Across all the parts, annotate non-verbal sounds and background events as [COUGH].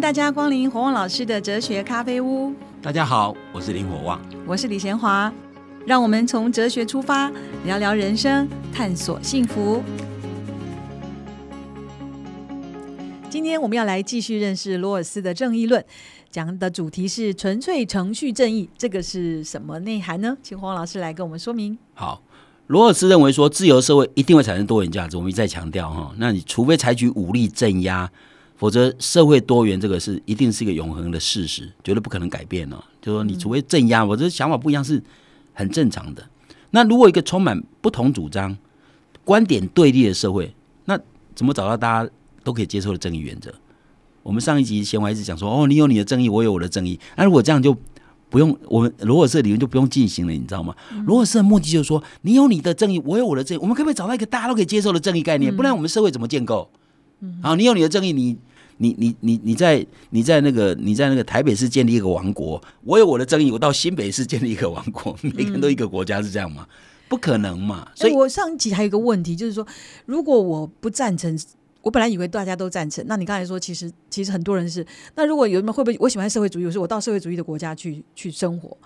迎大家光临火旺老师的哲学咖啡屋。大家好，我是林火旺，我是李贤华。让我们从哲学出发，聊聊人生，探索幸福。今天我们要来继续认识罗尔斯的正义论，讲的主题是纯粹程序正义，这个是什么内涵呢？请黄老师来跟我们说明。好，罗尔斯认为说，自由社会一定会产生多元价值。我们一再强调哈，那你除非采取武力镇压，否则社会多元这个是一定是一个永恒的事实，绝对不可能改变哦。就说你除非镇压，我这想法不一样是很正常的。那如果一个充满不同主张、观点对立的社会，那怎么找到大家？都可以接受的正义原则。我们上一集闲话一直讲说，哦，你有你的正义，我有我的正义。那如果这样就不用我们罗尔斯理论就不用进行了，你知道吗？罗尔斯的目的就是说，你有你的正义，我有我的正义，我们可不可以找到一个大家都可以接受的正义概念？不然我们社会怎么建构？好，你有你的正义，你你你你你在你在那个你在那个台北市建立一个王国，我有我的争议，我到新北市建立一个王国，每个人都一个国家是这样吗？不可能嘛！所以我上一集还有一个问题，就是说，如果我不赞成。我本来以为大家都赞成，那你刚才说，其实其实很多人是。那如果有人会不会我喜欢社会主义，我说我到社会主义的国家去去生活，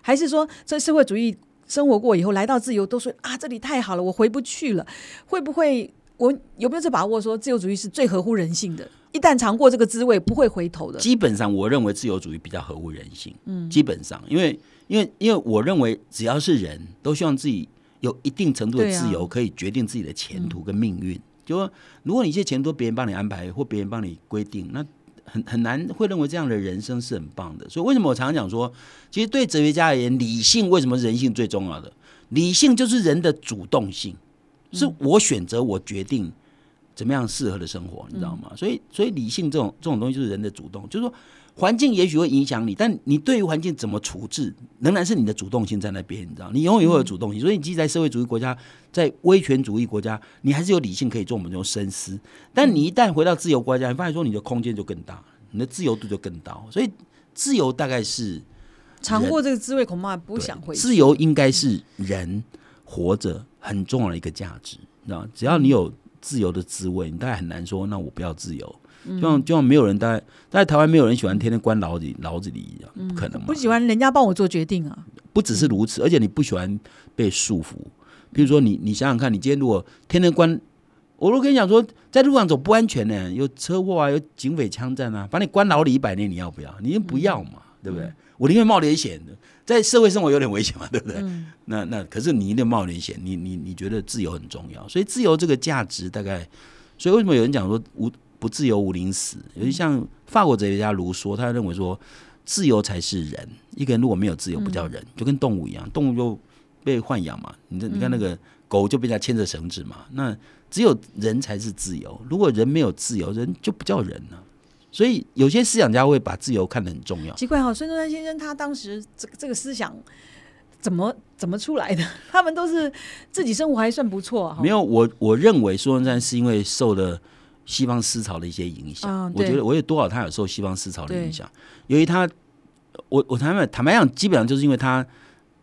还是说在社会主义生活过以后来到自由，都说啊这里太好了，我回不去了。会不会我有没有这把握说自由主义是最合乎人性的？一旦尝过这个滋味，不会回头的。基本上，我认为自由主义比较合乎人性。嗯，基本上，因为因为因为我认为只要是人都希望自己有一定程度的自由，可以决定自己的前途跟命运。就说，如果你一些钱都别人帮你安排，或别人帮你规定，那很很难会认为这样的人生是很棒的。所以为什么我常常讲说，其实对哲学家而言，理性为什么人性最重要的？理性就是人的主动性，是我选择，我决定怎么样适合的生活，你知道吗？所以，所以理性这种这种东西就是人的主动，就是说。环境也许会影响你，但你对于环境怎么处置，仍然是你的主动性在那边，你知道？你永远会有主动性，所以你即使在社会主义国家，在威权主义国家，你还是有理性可以做我们这种深思。但你一旦回到自由国家，你发现说你的空间就更大，你的自由度就更高。所以自由大概是尝过这个滋味，恐怕不想回。自由应该是人活着很重要的一个价值，你知道？只要你有自由的滋味，你大概很难说那我不要自由。就像就像没有人在在台湾没有人喜欢天天关牢里牢子里一样，不可能嘛？不喜欢人家帮我做决定啊！不只是如此，而且你不喜欢被束缚。比如说，你你想想看，你今天如果天天关，我如果跟你讲说，在路上走不安全呢，有车祸啊，有警匪枪战啊，把你关牢里一百年，你要不要？你不要嘛，对不对？我宁愿冒点险的，在社会生活有点危险嘛，[LAUGHS] 对不对？那那可是你一定冒点险，你你你觉得自由很重要，所以自由这个价值大概，所以为什么有人讲说无？不自由，无宁死。尤其像法国哲学家卢梭，他认为说，自由才是人。一个人如果没有自由，不叫人，就跟动物一样，动物就被豢养嘛。你这你看那个狗就被人家牵着绳子嘛。那只有人才是自由。如果人没有自由，人就不叫人了。所以有些思想家会把自由看得很重要。奇怪哈，孙中山先生他当时这个这个思想怎么怎么出来的？[LAUGHS] 他们都是自己生活还算不错。没有，我我认为孙中山是因为受了。西方思潮的一些影响，我觉得我有多少他有受西方思潮的影响。由于他，我我坦白坦白讲，基本上就是因为他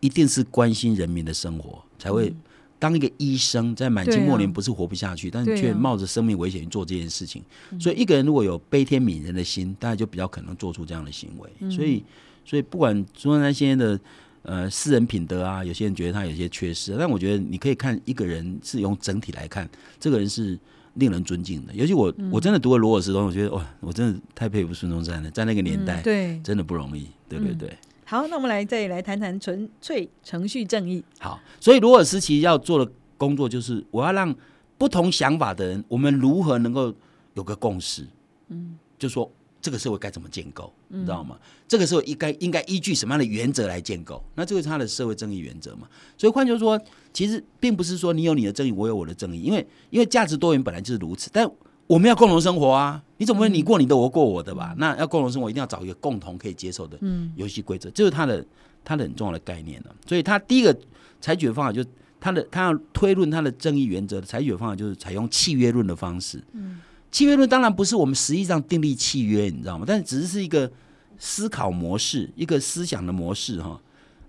一定是关心人民的生活，才会当一个医生，在满清末年不是活不下去，但是却冒着生命危险去做这件事情。所以一个人如果有悲天悯人的心，大家就比较可能做出这样的行为。所以，所以不管中山先生的呃私人品德啊，有些人觉得他有些缺失，但我觉得你可以看一个人是用整体来看，这个人是。令人尊敬的，尤其我我真的读了罗尔斯东，我觉得哇，我真的太佩服孙中山了，在那个年代，对，真的不容易，对对对。好，那我们来再来谈谈纯粹程序正义。好，所以罗尔斯其实要做的工作就是，我要让不同想法的人，我们如何能够有个共识？嗯，就说。这个社会该怎么建构，你知道吗？这个社会应该应该依据什么样的原则来建构？那这个是他的社会正义原则嘛？所以换句话说，其实并不是说你有你的正义，我有我的正义，因为因为价值多元本来就是如此。但我们要共同生活啊！你怎么会你过你的，我过我的吧？那要共同生活，一定要找一个共同可以接受的游戏规则，这是他的他的很重要的概念了。所以他第一个采取的方法，就他的他要推论他的正义原则的采取的方法，就是采用契约论的方式。嗯。契约论当然不是我们实际上订立契约，你知道吗？但是只是是一个思考模式，一个思想的模式哈。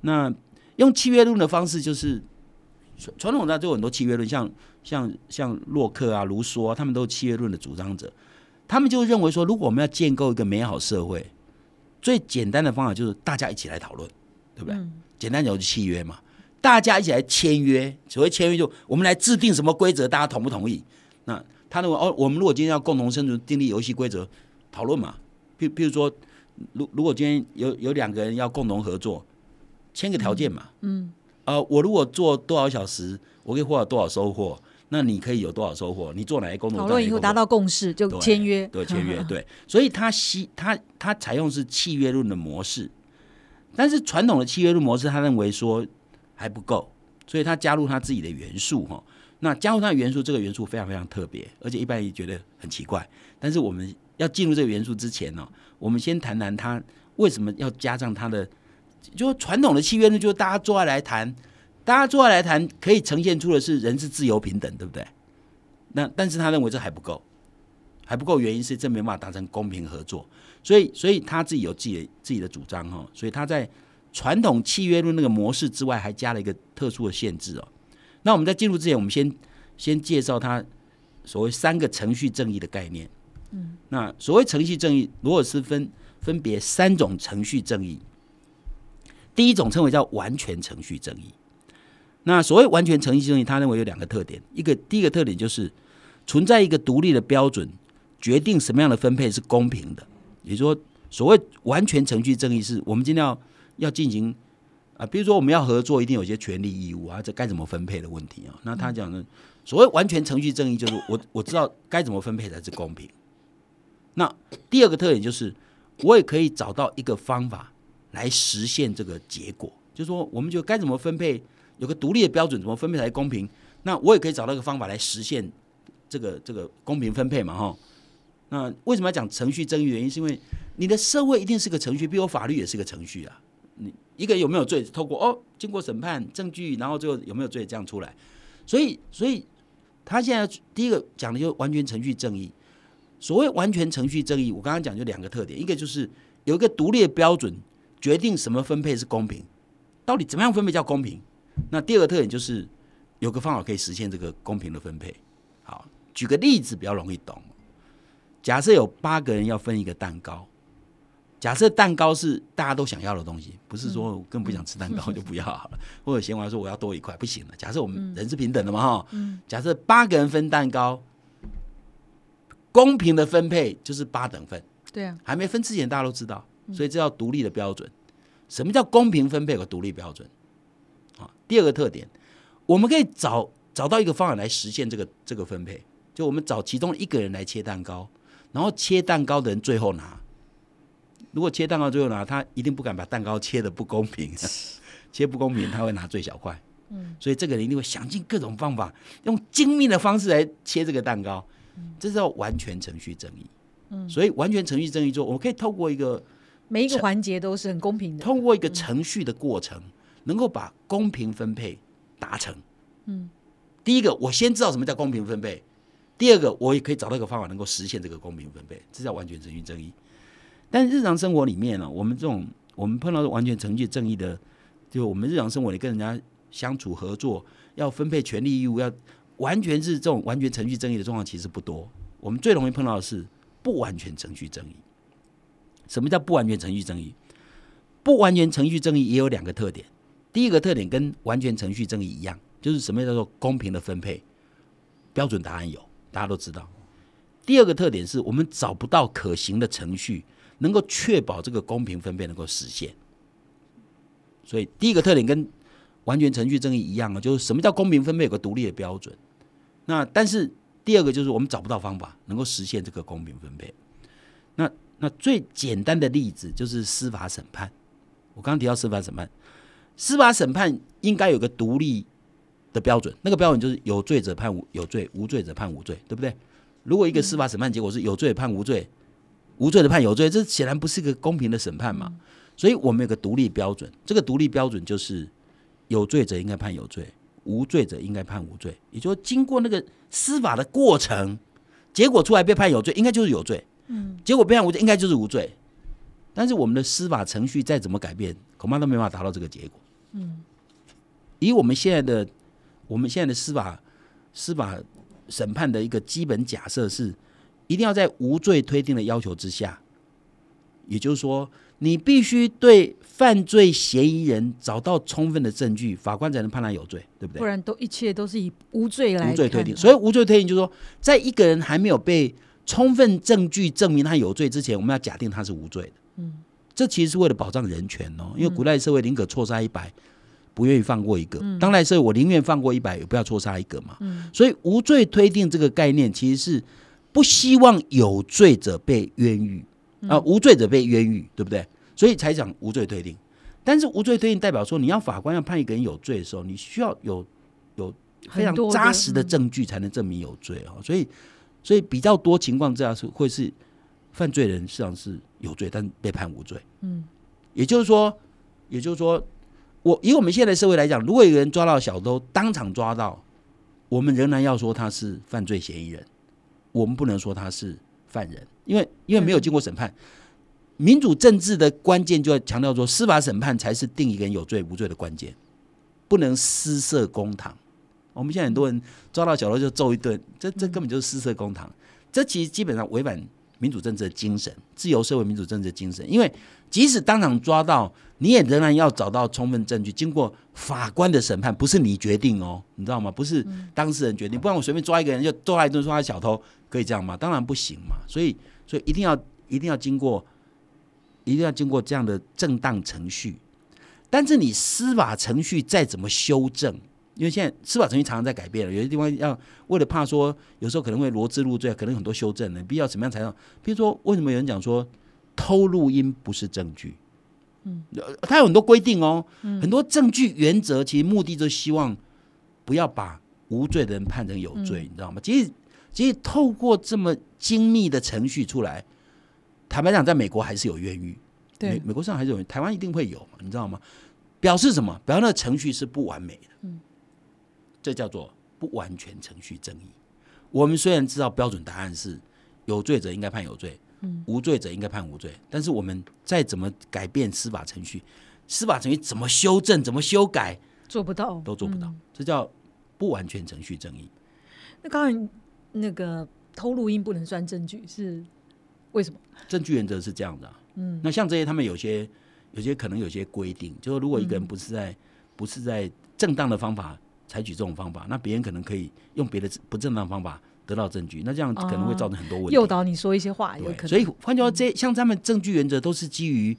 那用契约论的方式，就是传传统上就有很多契约论，像像像洛克啊、卢梭，啊他们都是契约论的主张者。他们就认为说，如果我们要建构一个美好社会，最简单的方法就是大家一起来讨论，对不对？简单讲就是契约嘛，大家一起来签约。所谓签约，就我们来制定什么规则，大家同不同意？那他认为哦，我们如果今天要共同生存，订立游戏规则，讨论嘛。譬譬如说，如如果今天有有两个人要共同合作，签个条件嘛。嗯。呃，我如果做多少小时，我可以获得多少收获？那你可以有多少收获？你做哪些工作？讨论以后达到共识就签约，对 [LAUGHS] 签约对。所以他希他他采用是契约论的模式，但是传统的契约论模式，他认为说还不够，所以他加入他自己的元素哈。那加入他的元素，这个元素非常非常特别，而且一般人觉得很奇怪。但是我们要进入这个元素之前呢，我们先谈谈他为什么要加上他的。就传统的契约论，就是大家坐下来谈，大家坐下来谈，可以呈现出的是人是自由平等，对不对？那但是他认为这还不够，还不够，原因是这没办法达成公平合作，所以所以他自己有自己的自己的主张哈，所以他在传统契约论那个模式之外，还加了一个特殊的限制哦。那我们在进入之前，我们先先介绍他所谓三个程序正义的概念。嗯，那所谓程序正义，罗尔斯分分别三种程序正义。第一种称为叫完全程序正义。那所谓完全程序正义，他认为有两个特点：一个第一个特点就是存在一个独立的标准，决定什么样的分配是公平的。也就是说，所谓完全程序正义，是我们今天要要进行啊，比如说我们要合作，一定有些权利义务啊，这该怎么分配的问题啊。那他讲的所谓完全程序正义，就是我我知道该怎么分配才是公平。那第二个特点就是，我也可以找到一个方法。来实现这个结果，就是说，我们就该怎么分配，有个独立的标准，怎么分配才公平？那我也可以找到一个方法来实现这个这个公平分配嘛，哈。那为什么要讲程序正义？原因是因为你的社会一定是个程序，比如法律也是个程序啊。你一个有没有罪，透过哦，经过审判证据，然后最后有没有罪这样出来。所以，所以他现在第一个讲的就完全程序正义。所谓完全程序正义，我刚刚讲就两个特点，一个就是有一个独立的标准。决定什么分配是公平，到底怎么样分配叫公平？那第二个特点就是有个方法可以实现这个公平的分配。好，举个例子比较容易懂。假设有八个人要分一个蛋糕，假设蛋糕是大家都想要的东西，不是说更不想吃蛋糕就不要好了，[LAUGHS] 或者嫌我说我要多一块不行了。假设我们人是平等的嘛哈，假设八个人分蛋糕，公平的分配就是八等份。对啊，还没分之前大家都知道。所以这叫独立的标准。什么叫公平分配和独立标准？啊，第二个特点，我们可以找找到一个方法来实现这个这个分配。就我们找其中一个人来切蛋糕，然后切蛋糕的人最后拿。如果切蛋糕最后拿，他一定不敢把蛋糕切的不公平，[LAUGHS] 切不公平他会拿最小块。嗯，所以这个人一定会想尽各种方法，用精密的方式来切这个蛋糕。这是叫完全程序正义。嗯，所以完全程序正义做，我可以透过一个。每一个环节都是很公平的。通过一个程序的过程，能够把公平分配达成。嗯，第一个，我先知道什么叫公平分配；第二个，我也可以找到一个方法能够实现这个公平分配，这叫完全程序正义。但日常生活里面呢，我们这种我们碰到的完全程序正义的，就我们日常生活里跟人家相处合作，要分配权利义务，要完全是这种完全程序正义的状况，其实不多。我们最容易碰到的是不完全程序正义。什么叫不完全程序正义？不完全程序正义也有两个特点。第一个特点跟完全程序正义一样，就是什么叫做公平的分配？标准答案有，大家都知道。第二个特点是我们找不到可行的程序，能够确保这个公平分配能够实现。所以第一个特点跟完全程序正义一样啊，就是什么叫公平分配有个独立的标准。那但是第二个就是我们找不到方法能够实现这个公平分配。那那最简单的例子就是司法审判。我刚刚提到司法审判，司法审判应该有个独立的标准，那个标准就是有罪者判无有罪，无罪者判无罪，对不对？如果一个司法审判结果是有罪判无罪，无罪的判有罪，这显然不是一个公平的审判嘛。所以我们有个独立标准，这个独立标准就是有罪者应该判有罪，无罪者应该判无罪。也就是经过那个司法的过程，结果出来被判有罪，应该就是有罪。嗯，结果被判无罪，应该就是无罪。但是我们的司法程序再怎么改变，恐怕都没办法达到这个结果。嗯，以我们现在的我们现在的司法司法审判的一个基本假设是，一定要在无罪推定的要求之下，也就是说，你必须对犯罪嫌疑人找到充分的证据，法官才能判他有罪，对不对？不然都一切都是以无罪来无罪推定。所以无罪推定就是说，在一个人还没有被充分证据证明他有罪之前，我们要假定他是无罪的。嗯，这其实是为了保障人权哦，因为古代社会宁可错杀一百。不愿意放过一个，当代社会我宁愿放过一百，也不要错杀一个嘛。所以无罪推定这个概念，其实是不希望有罪者被冤狱啊，无罪者被冤狱，对不对？所以才讲无罪推定。但是无罪推定代表说，你要法官要判一个人有罪的时候，你需要有有非常扎实的证据才能证明有罪啊。所以，所以比较多情况之下是会是犯罪人实际上是有罪，但被判无罪。嗯，也就是说，也就是说。我以我们现在社会来讲，如果有人抓到小偷，当场抓到，我们仍然要说他是犯罪嫌疑人，我们不能说他是犯人，因为因为没有经过审判。民主政治的关键就要强调说，司法审判才是定一个人有罪无罪的关键，不能私设公堂。我们现在很多人抓到小偷就揍一顿，这这根本就是私设公堂，这其实基本上违反民主政治的精神，自由社会民主政治的精神，因为。即使当场抓到，你也仍然要找到充分证据，经过法官的审判，不是你决定哦，你知道吗？不是当事人决定，不然我随便抓一个人就揍他一顿，说他小偷，可以这样吗？当然不行嘛。所以，所以一定要一定要经过，一定要经过这样的正当程序。但是你司法程序再怎么修正，因为现在司法程序常常在改变了，有些地方要为了怕说有时候可能会罗织入罪，可能很多修正的，必要怎么样才能？比如说，为什么有人讲说？偷录音不是证据，嗯，他有很多规定哦，很多证据原则，其实目的就希望不要把无罪的人判成有罪，你知道吗？其实，其实透过这么精密的程序出来，坦白讲，在美国还是有冤狱，对，美国上还是有，台湾一定会有嘛，你知道吗？表示什么？表示那个程序是不完美的，嗯，这叫做不完全程序正义。我们虽然知道标准答案是有罪者应该判有罪。无罪者应该判无罪，但是我们再怎么改变司法程序，司法程序怎么修正、怎么修改，做不到，都做不到，这叫不完全程序正义。那刚才那个偷录音不能算证据，是为什么？证据原则是这样的。嗯，那像这些，他们有些有些可能有些规定，就是如果一个人不是在不是在正当的方法采取这种方法，那别人可能可以用别的不正当方法。得到证据，那这样可能会造成很多问题。诱导你说一些话，有可能。所以换句话说，这像他们证据原则都是基于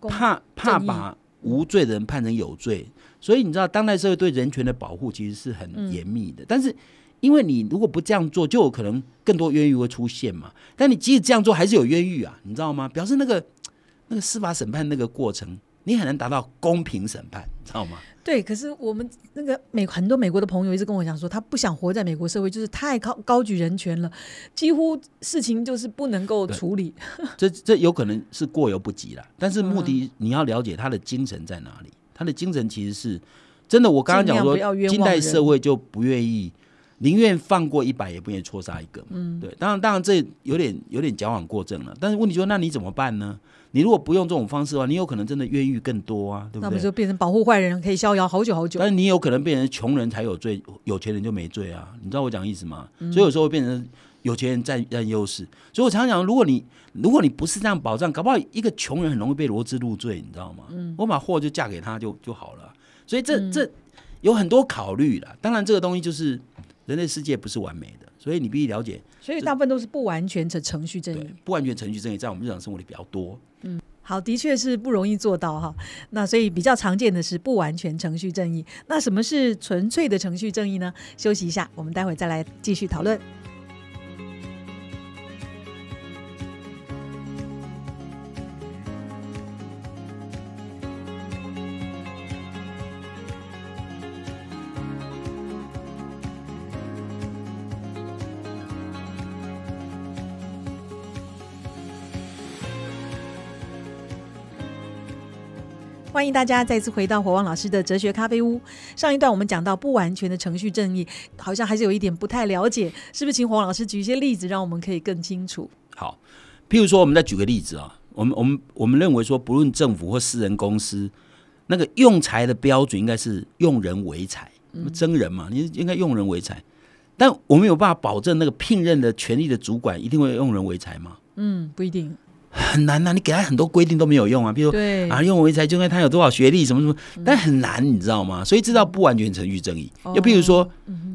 怕怕把无罪的人判成有罪。所以你知道，当代社会对人权的保护其实是很严密的。但是，因为你如果不这样做，就有可能更多冤狱会出现嘛。但你即使这样做，还是有冤狱啊，你知道吗？表示那个那个司法审判那个过程，你很难达到公平审判，知道吗？对，可是我们那个美很多美国的朋友一直跟我讲说，他不想活在美国社会，就是太高高举人权了，几乎事情就是不能够处理。[LAUGHS] 这这有可能是过犹不及了，但是目的你要了解他的精神在哪里。他的精神其实是真的。我刚刚讲说，近代社会就不愿意，宁愿放过一百，也不愿意错杀一个。嗯，对。当然，当然这有点有点矫枉过正了。但是问题就是，那你怎么办呢？你如果不用这种方式的话，你有可能真的冤狱更多啊，对不对？那不就变成保护坏人可以逍遥好久好久？但是你有可能变成穷人才有罪，有钱人就没罪啊？你知道我讲意思吗？所以有时候会变成有钱人占占优势。所以我常常讲，如果你如果你不是这样保障，搞不好一个穷人很容易被罗织入罪，你知道吗？嗯我把货就嫁给他就就好了。所以这这有很多考虑了。当然，这个东西就是人类世界不是完美的，所以你必须了解。所以大部分都是不完全的程序正义，不完全程序正义在我们日常生活里比较多。嗯，好，的确是不容易做到哈。那所以比较常见的是不完全程序正义。那什么是纯粹的程序正义呢？休息一下，我们待会再来继续讨论。欢迎大家再次回到火旺老师的哲学咖啡屋。上一段我们讲到不完全的程序正义，好像还是有一点不太了解，是不是？请火旺老师举一些例子，让我们可以更清楚。好，譬如说，我们再举个例子啊，我们我们我们认为说，不论政府或私人公司，那个用财的标准应该是用人为财，真人嘛，你应该用人为财。但我们有办法保证那个聘任的权利的主管一定会用人为财吗？嗯，不一定。很难呐、你给他很多规定都没有用啊，比如啊，用人为才就看他有多少学历，什么什么，但很难，你知道吗？所以这道不完全程序正义。哦又比如说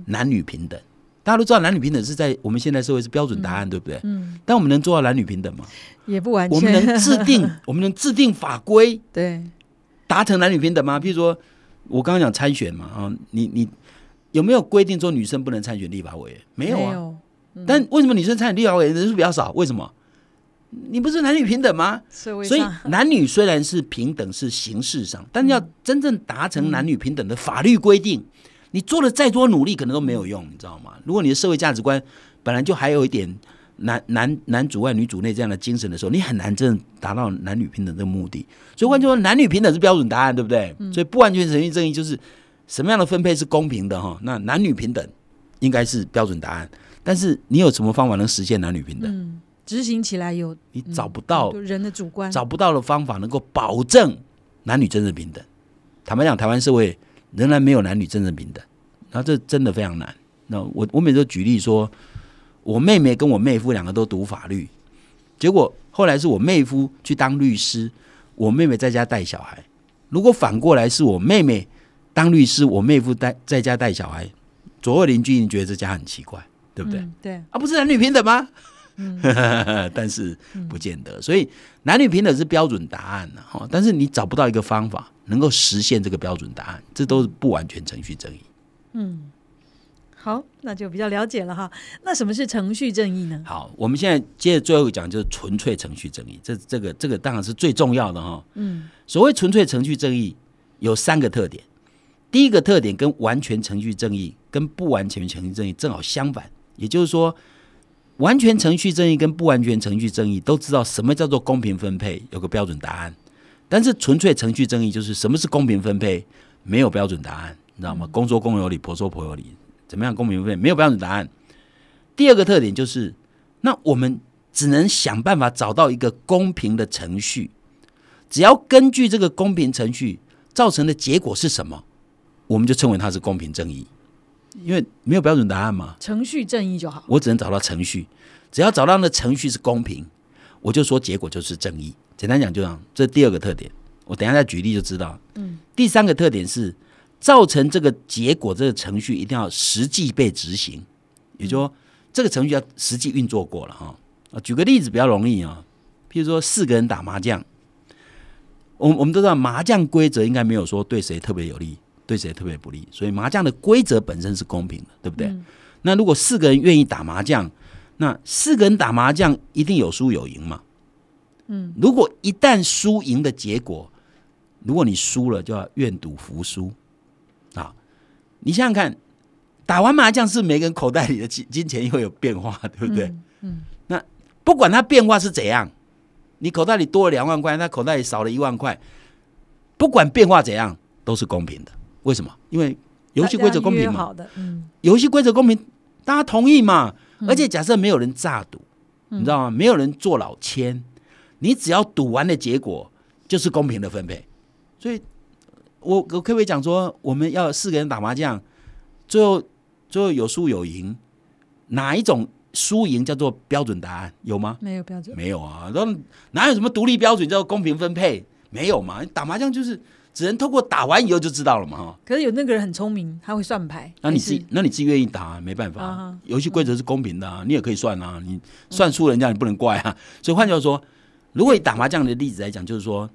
男女平等，大家都知道男女平等是在我们现在社会是标准答案，对不对？嗯，但我们能做到男女平等吗？也不完全我们。能制定，[LAUGHS] 我们能制定法规，对，达成男女平等吗？譬如说，我刚刚讲参选嘛，啊，你你有没有规定说女生不能参选立法委员？没有啊。但为什么女生参选立法委员人数比较少？为什么？你不是男女平等吗？所以男女虽然是平等，是形式上，但要真正达成男女平等的法律规定，你做了再多努力，可能都没有用，你知道吗？如果你的社会价值观本来就还有一点男男男主外女主内这样的精神的时候，你很难真正达到男女平等这个目的。所以换句话说，男女平等是标准答案，对不对？所以不完全程序正义就是什么样的分配是公平的哈？那男女平等应该是标准答案，但是你有什么方法能实现男女平等？嗯，执行起来有你找不到就人的主观，找不到的方法能够保证男女真正平等。坦白讲，台湾社会仍然没有男女真正平等，那这真的非常难。那我我每次都举例说，我妹妹跟我妹夫两个都读法律，结果后来是我妹夫去当律师，我妹妹在家带小孩。如果反过来是我妹妹当律师，我妹夫带在家带小孩，左右邻居一定觉得这家很奇怪，对不对？嗯对，啊，不是男女平等吗？[LAUGHS] 但是不见得，所以男女平等是标准答案呢、哈，但是你找不到一个方法能够实现这个标准答案，这都是不完全程序正义。嗯好，那就比较了解了哈。那什么是程序正义呢？好，我们现在接着最后一讲就是纯粹程序正义，这这个这个当然是最重要的哈。嗯，所谓纯粹程序正义有三个特点，第一个特点跟完全程序正义跟不完全程序正义正好相反，也就是说，完全程序正义跟不完全程序正义都知道什么叫做公平分配，有个标准答案，但是纯粹程序正义就是什么是公平分配，没有标准答案，你知道吗？公说公有理，婆说婆有理，怎么样公平分配？没有标准答案。第二个特点就是，那我们只能想办法找到一个公平的程序，只要根据这个公平程序造成的结果是什么，我们就称为它是公平正义，因为没有标准答案嘛，程序正义就好。我只能找到程序，只要找到那程序是公平，我就说结果就是正义。简单讲就这样，这是第二个特点。我等一下再举例就知道。嗯，第三个特点是造成这个结果，这个程序一定要实际被执行，也就是说这个程序要实际运作过了哈。啊，举个例子比较容易啊，譬如说四个人打麻将，我我们都知道麻将规则应该没有说对谁特别有利，对谁特别不利，所以麻将的规则本身是公平的，对不对？那如果四个人愿意打麻将，那四个人打麻将一定有输有赢嘛？嗯，如果一旦输赢的结果，如果你输了，就要愿赌服输啊！你想想看，打完麻将是每个人口袋里的金金钱会有变化，对不对？嗯，那不管它变化是怎样，你口袋里多了两万块，他口袋里少了一万块，不管变化怎样，都是公平的。为什么？因为游戏规则公平嘛。好的，嗯，游戏规则公平，大家同意嘛？而且假设没有人诈赌，你知道吗？没有人坐老千，你只要赌完的结果就是公平的分配。所以，我我可不可以讲说，我们要四个人打麻将，最后最后有输有赢，哪一种输赢叫做标准答案？有吗？没有标准。没有啊，然后哪有什么独立标准叫做公平分配？没有嘛？打麻将就是只能透过打完以后就知道了嘛，哈。可是有那个人很聪明，他会算牌。那你自己，那你自己愿意打、没办法游戏规则是公平的啊，你也可以算啊，你算输人家你不能怪啊。所以换句话说，如果以打麻将的例子来讲，就是说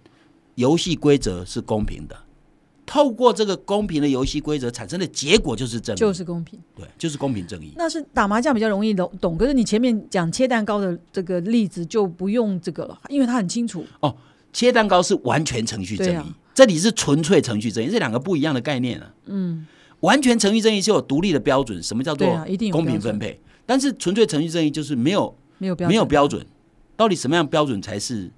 游戏规则是公平的，透过这个公平的游戏规则产生的结果就是正义，就是公平。对，就是公平正义。那是打麻将比较容易懂懂，可是你前面讲切蛋糕的这个例子就不用这个了，因为它很清楚。哦切蛋糕是完全程序正义，啊这里是纯粹程序正义，这两个不一样的概念啊。嗯，完全程序正义是有独立的标准，什么叫做公平分配？但是纯粹程序正义就是没有没有标准，没有标准，到底什么样标准才是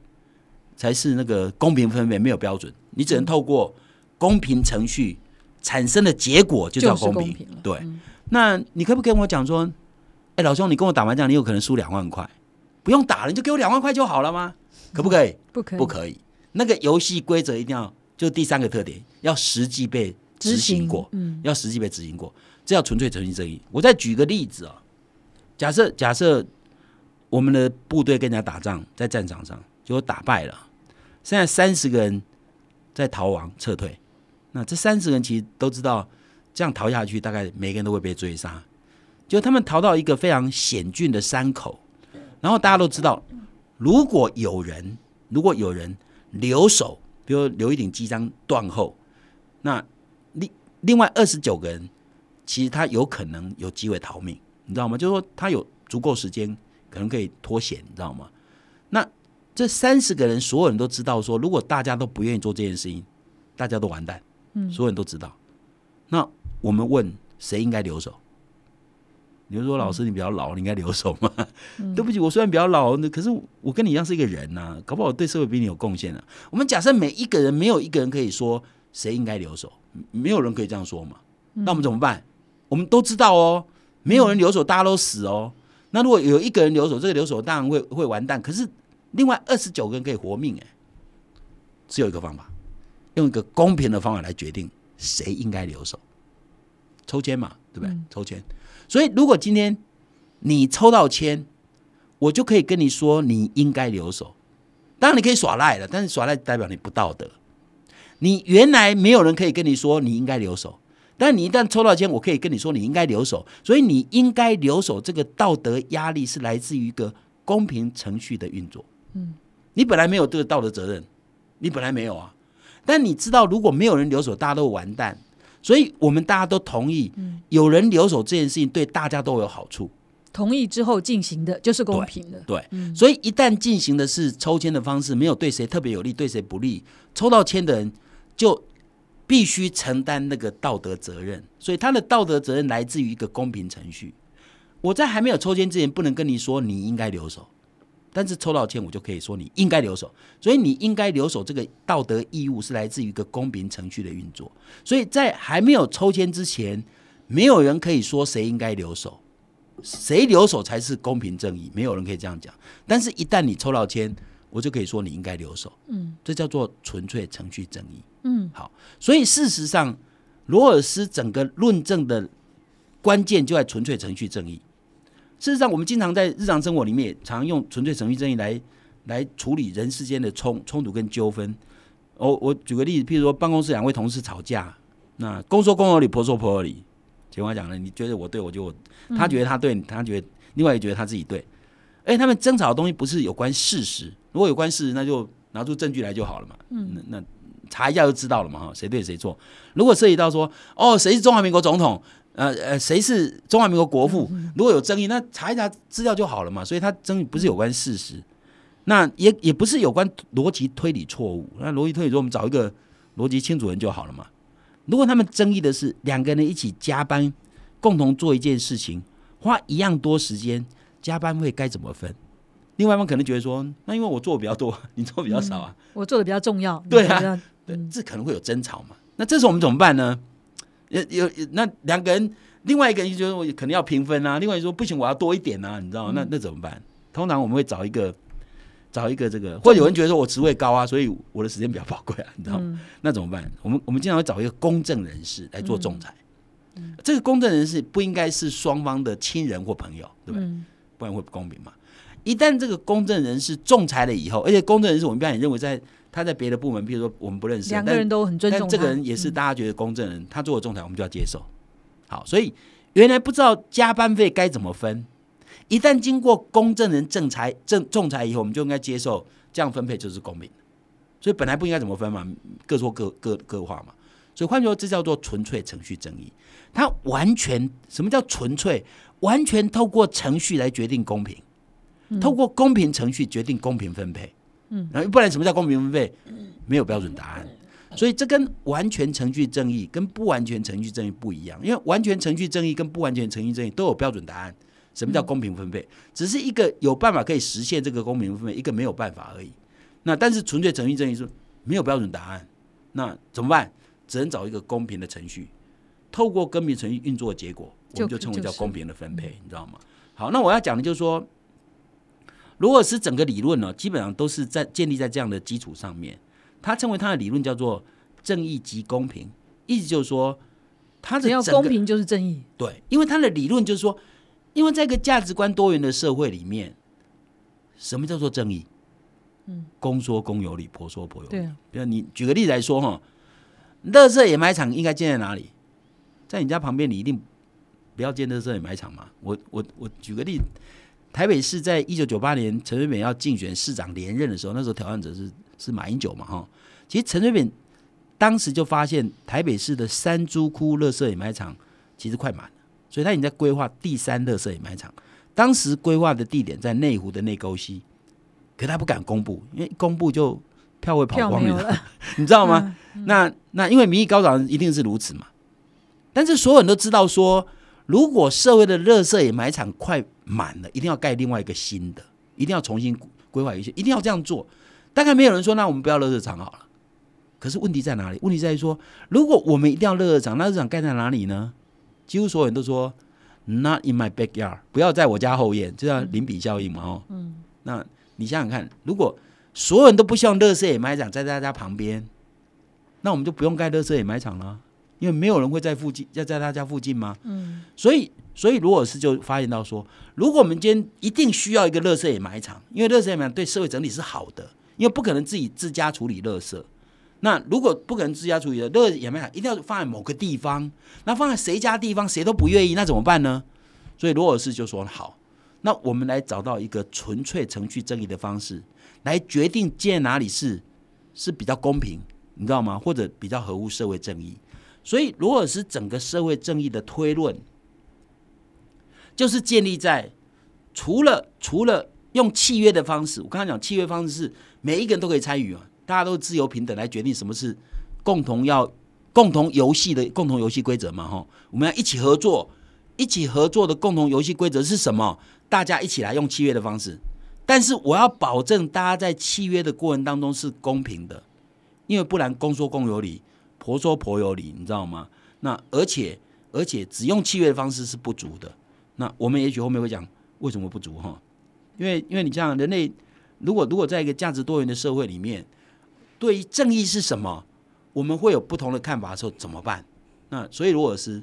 才是那个公平分配？没有标准，你只能透过公平程序产生的结果就叫就是公平。对，那你可不可以跟我讲说，哎，老兄，你跟我打麻将，你有可能输两万块，不用打了，你就给我两万块就好了吗？可不可以？不可以，不可以。那个游戏规则一定要，就第三个特点，要实际被执行过，嗯，要实际被执行过，这叫纯粹程序正义。我再举个例子啊，假设假设我们的部队跟人家打仗，在战场上结果打败了，现在三十个人在逃亡撤退，那这三十个人其实都知道，这样逃下去，大概每个人都会被追杀。就他们逃到一个非常险峻的山口，然后大家都知道，如果有人如果有人留守，比如留一顶机章断后，那另另外二十九个人，其实他有可能有机会逃命，你知道吗？就是说他有足够时间，可能可以脱险，你知道吗？那这三十个人，所有人都知道，说如果大家都不愿意做这件事情，大家都完蛋，嗯，所有人都知道。那我们问谁应该留守？你就说老师，你比较老，你应该留守嘛？对不起，我虽然比较老，那可是我跟你一样是一个人呐，搞不好对社会比你有贡献呢。我们假设每一个人没有一个人可以说谁应该留守，没有人可以这样说嘛？那我们怎么办？我们都知道哦，没有人留守，大家都死哦。那如果有一个人留守，这个留守当然会会完蛋。可是另外二十九个人可以活命，哎，只有一个方法，用一个公平的方法来决定谁应该留守，抽签嘛，对不对？抽签。所以，如果今天你抽到签，我就可以跟你说你应该留守。当然，你可以耍赖了，但是耍赖代表你不道德。你原来没有人可以跟你说你应该留守，但你一旦抽到签，我可以跟你说你应该留守。所以，你应该留守这个道德压力是来自于一个公平程序的运作。嗯，你本来没有这个道德责任，你本来没有啊。但你知道，如果没有人留守，大家都完蛋。所以我们大家都同意，有人留守这件事情对大家都有好处。同意之后进行的就是公平的。对，所以一旦进行的是抽签的方式，没有对谁特别有利，对谁不利，抽到签的人就必须承担那个道德责任。所以他的道德责任来自于一个公平程序。我在还没有抽签之前，不能跟你说你应该留守。但是抽到签，我就可以说你应该留守，所以你应该留守这个道德义务是来自于一个公平程序的运作。所以在还没有抽签之前，没有人可以说谁应该留守，谁留守才是公平正义，没有人可以这样讲。但是，一旦你抽到签，我就可以说你应该留守。嗯，这叫做纯粹程序正义。嗯，好。所以事实上，罗尔斯整个论证的关键就在纯粹程序正义。事实上，我们经常在日常生活里面，常用纯粹程序正义来来处理人世间的冲冲突跟纠纷。我我举个例子，譬如说办公室两位同事吵架，那公说公有理，婆说婆有理。情况讲呢，你觉得我对，我就他觉得他对，他觉得另外也觉得他自己对。哎，他们争吵的东西不是有关事实，如果有关事实，那就拿出证据来就好了嘛。嗯，那那查一下就知道了嘛，哈，谁对谁错。如果涉及到说，哦，谁是中华民国总统？呃呃，谁是中华民国国父？如果有争议，那查一查资料就好了嘛。所以他争议不是有关事实，那也也不是有关逻辑推理错误。那逻辑推理说，我们找一个逻辑清楚人就好了嘛。如果他们争议的是两个人一起加班，共同做一件事情，花一样多时间，加班费该怎么分？另外一方可能觉得说，那因为我做的比较多，[LAUGHS] 你做比较少啊，我做的比较重要，对啊，对，这可能会有争吵嘛。那这时候我们怎么办呢？有有那两个人，另外一个人就觉得我肯定要平分啊，另外说不行，我要多一点啊，你知道吗？那那怎么办？通常我们会找一个找一个这个，或者有人觉得说我职位高啊，所以我的时间比较宝贵啊，你知道吗？那怎么办？我们我们经常会找一个公正人士来做仲裁。这个公正人士不应该是双方的亲人或朋友，对不对？不然会不公平嘛。一旦这个公正人士仲裁了以后，而且公正人士我们一般也认为在。他在别的部门，比如说我们不认识，两个人都很尊重，但这个人也是大家觉得公正人，他做了仲裁，我们就要接受。好，所以原来不知道加班费该怎么分，一旦经过公正人仲裁、正仲裁以后，我们就应该接受这样分配就是公平。所以本来不应该怎么分嘛，各说各各各话嘛。所以换句话说，这叫做纯粹程序正义。它完全什么叫纯粹？完全透过程序来决定公平，透过公平程序决定公平分配。嗯，然后不然什么叫公平分配？没有标准答案，所以这跟完全程序正义跟不完全程序正义不一样。因为完全程序正义跟不完全程序正义都有标准答案。什么叫公平分配？只是一个有办法可以实现这个公平分配，一个没有办法而已。那但是纯粹程序正义是没有标准答案，那怎么办？只能找一个公平的程序，透过公平程序运作的结果，我们就称为叫公平的分配，你知道吗？好，那我要讲的就是说。罗尔斯整个理论呢，基本上都是在建立在这样的基础上面。他称为他的理论叫做正义及公平意思就是说，他的只要公平就是正义。对，因为他的理论就是说，因为在一个价值观多元的社会里面，什么叫做正义？嗯，公说公有理，婆说婆有理。对啊，比如你举个例子来说哈，乐色掩埋场应该建在哪里？在你家旁边，你一定不要建乐色掩埋场嘛。我我我举个例，台北市在一九九八年陈水扁要竞选市长连任的时候，那时候挑战者是是马英九嘛哈。其实陈水扁当时就发现台北市的三珠窟垃圾掩埋场其实快满了，所以他已经在规划第三垃圾掩埋场。当时规划的地点在内湖的内沟溪，可他不敢公布，因为公布就票会跑光了，[LAUGHS] 你知道吗？那那因为民意高涨，一定是如此嘛。但是所有人都知道说，如果社会的垃圾掩埋场快满了，一定要盖另外一个新的，一定要重新规划一些，一定要这样做。大概没有人说，那我们不要垃圾场好了。可是问题在哪里？问题在于说，如果我们一定要垃圾场，那垃圾场盖在哪里呢？几乎所有人都说，Not in my backyard，不要在我家后院，这叫邻比效应嘛？哦，嗯，那你想想看，如果所有人都不希望垃圾掩埋场在大家旁边，那我们就不用盖垃圾掩埋场了，因为没有人会在附近，要在他家附近吗？嗯，所以，所以罗尔斯就发现到说，如果我们今天一定需要一个垃圾掩埋场，因为垃圾掩埋场对社会整体是好的，因为不可能自己自家处理垃圾。那如果不可能自家处理的，垃圾掩埋场一定要放在某个地方，那放在谁家地方谁都不愿意，那怎么办呢？所以罗尔斯就说好，那我们来找到一个纯粹程序正义的方式，来决定建哪里是是比较公平，你知道吗？或者比较合乎社会正义。所以罗尔斯整个社会正义的推论，就是建立在除了除了用契约的方式，我刚才讲契约方式是每一个人都可以参与啊，大家都自由平等来决定什么是共同要共同游戏的共同游戏规则嘛，哈，我们要一起合作，一起合作的共同游戏规则是什么？大家一起来用契约的方式，但是我要保证大家在契约的过程当中是公平的，因为不然公说公有理，婆说婆有理，你知道吗？那而且而且只用契约的方式是不足的。那我们也许后面会讲为什么不足哈？因为因为你像人类，如果如果在一个价值多元的社会里面，对于正义是什么，我们会有不同的看法的时候怎么办？那所以如果是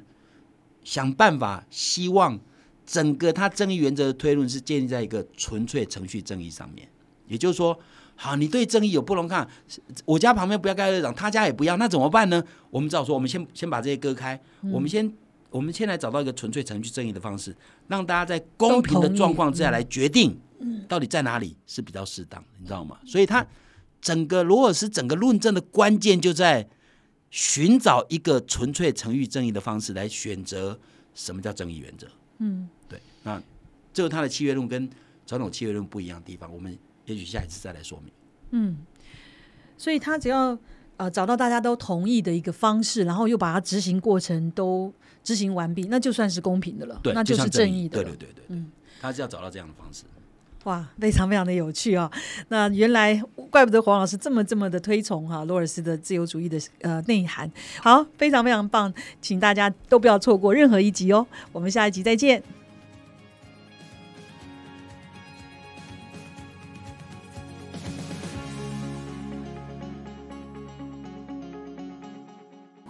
想办法，希望整个他正义原则的推论是建立在一个纯粹程序正义上面。也就是说，好，你对正义有不容看，我家旁边不要盖乐长，他家也不要，那怎么办呢？我们只好说，我们先先把这些割开，我们先我们先来找到一个纯粹程序正义的方式，让大家在公平的状况之下来决定，到底在哪里是比较适当的，你知道吗？所以他整个罗尔斯整个论证的关键就在寻找一个纯粹程序正义的方式来选择什么叫正义原则。嗯，对，那这是他的契约论跟传统契约论不一样的地方，我们也许下一次再来说明。嗯，所以他只要呃找到大家都同意的一个方式，然后又把它执行过程都执行完毕，那就算是公平的了，对，那就是正义的了。对对对对，嗯，他是要找到这样的方式。哇，非常非常的有趣啊、那原来怪不得黄老师这么这么的推崇哈、罗尔斯的自由主义的呃内涵。好，非常非常棒，请大家都不要错过任何一集哦。我们下一集再见。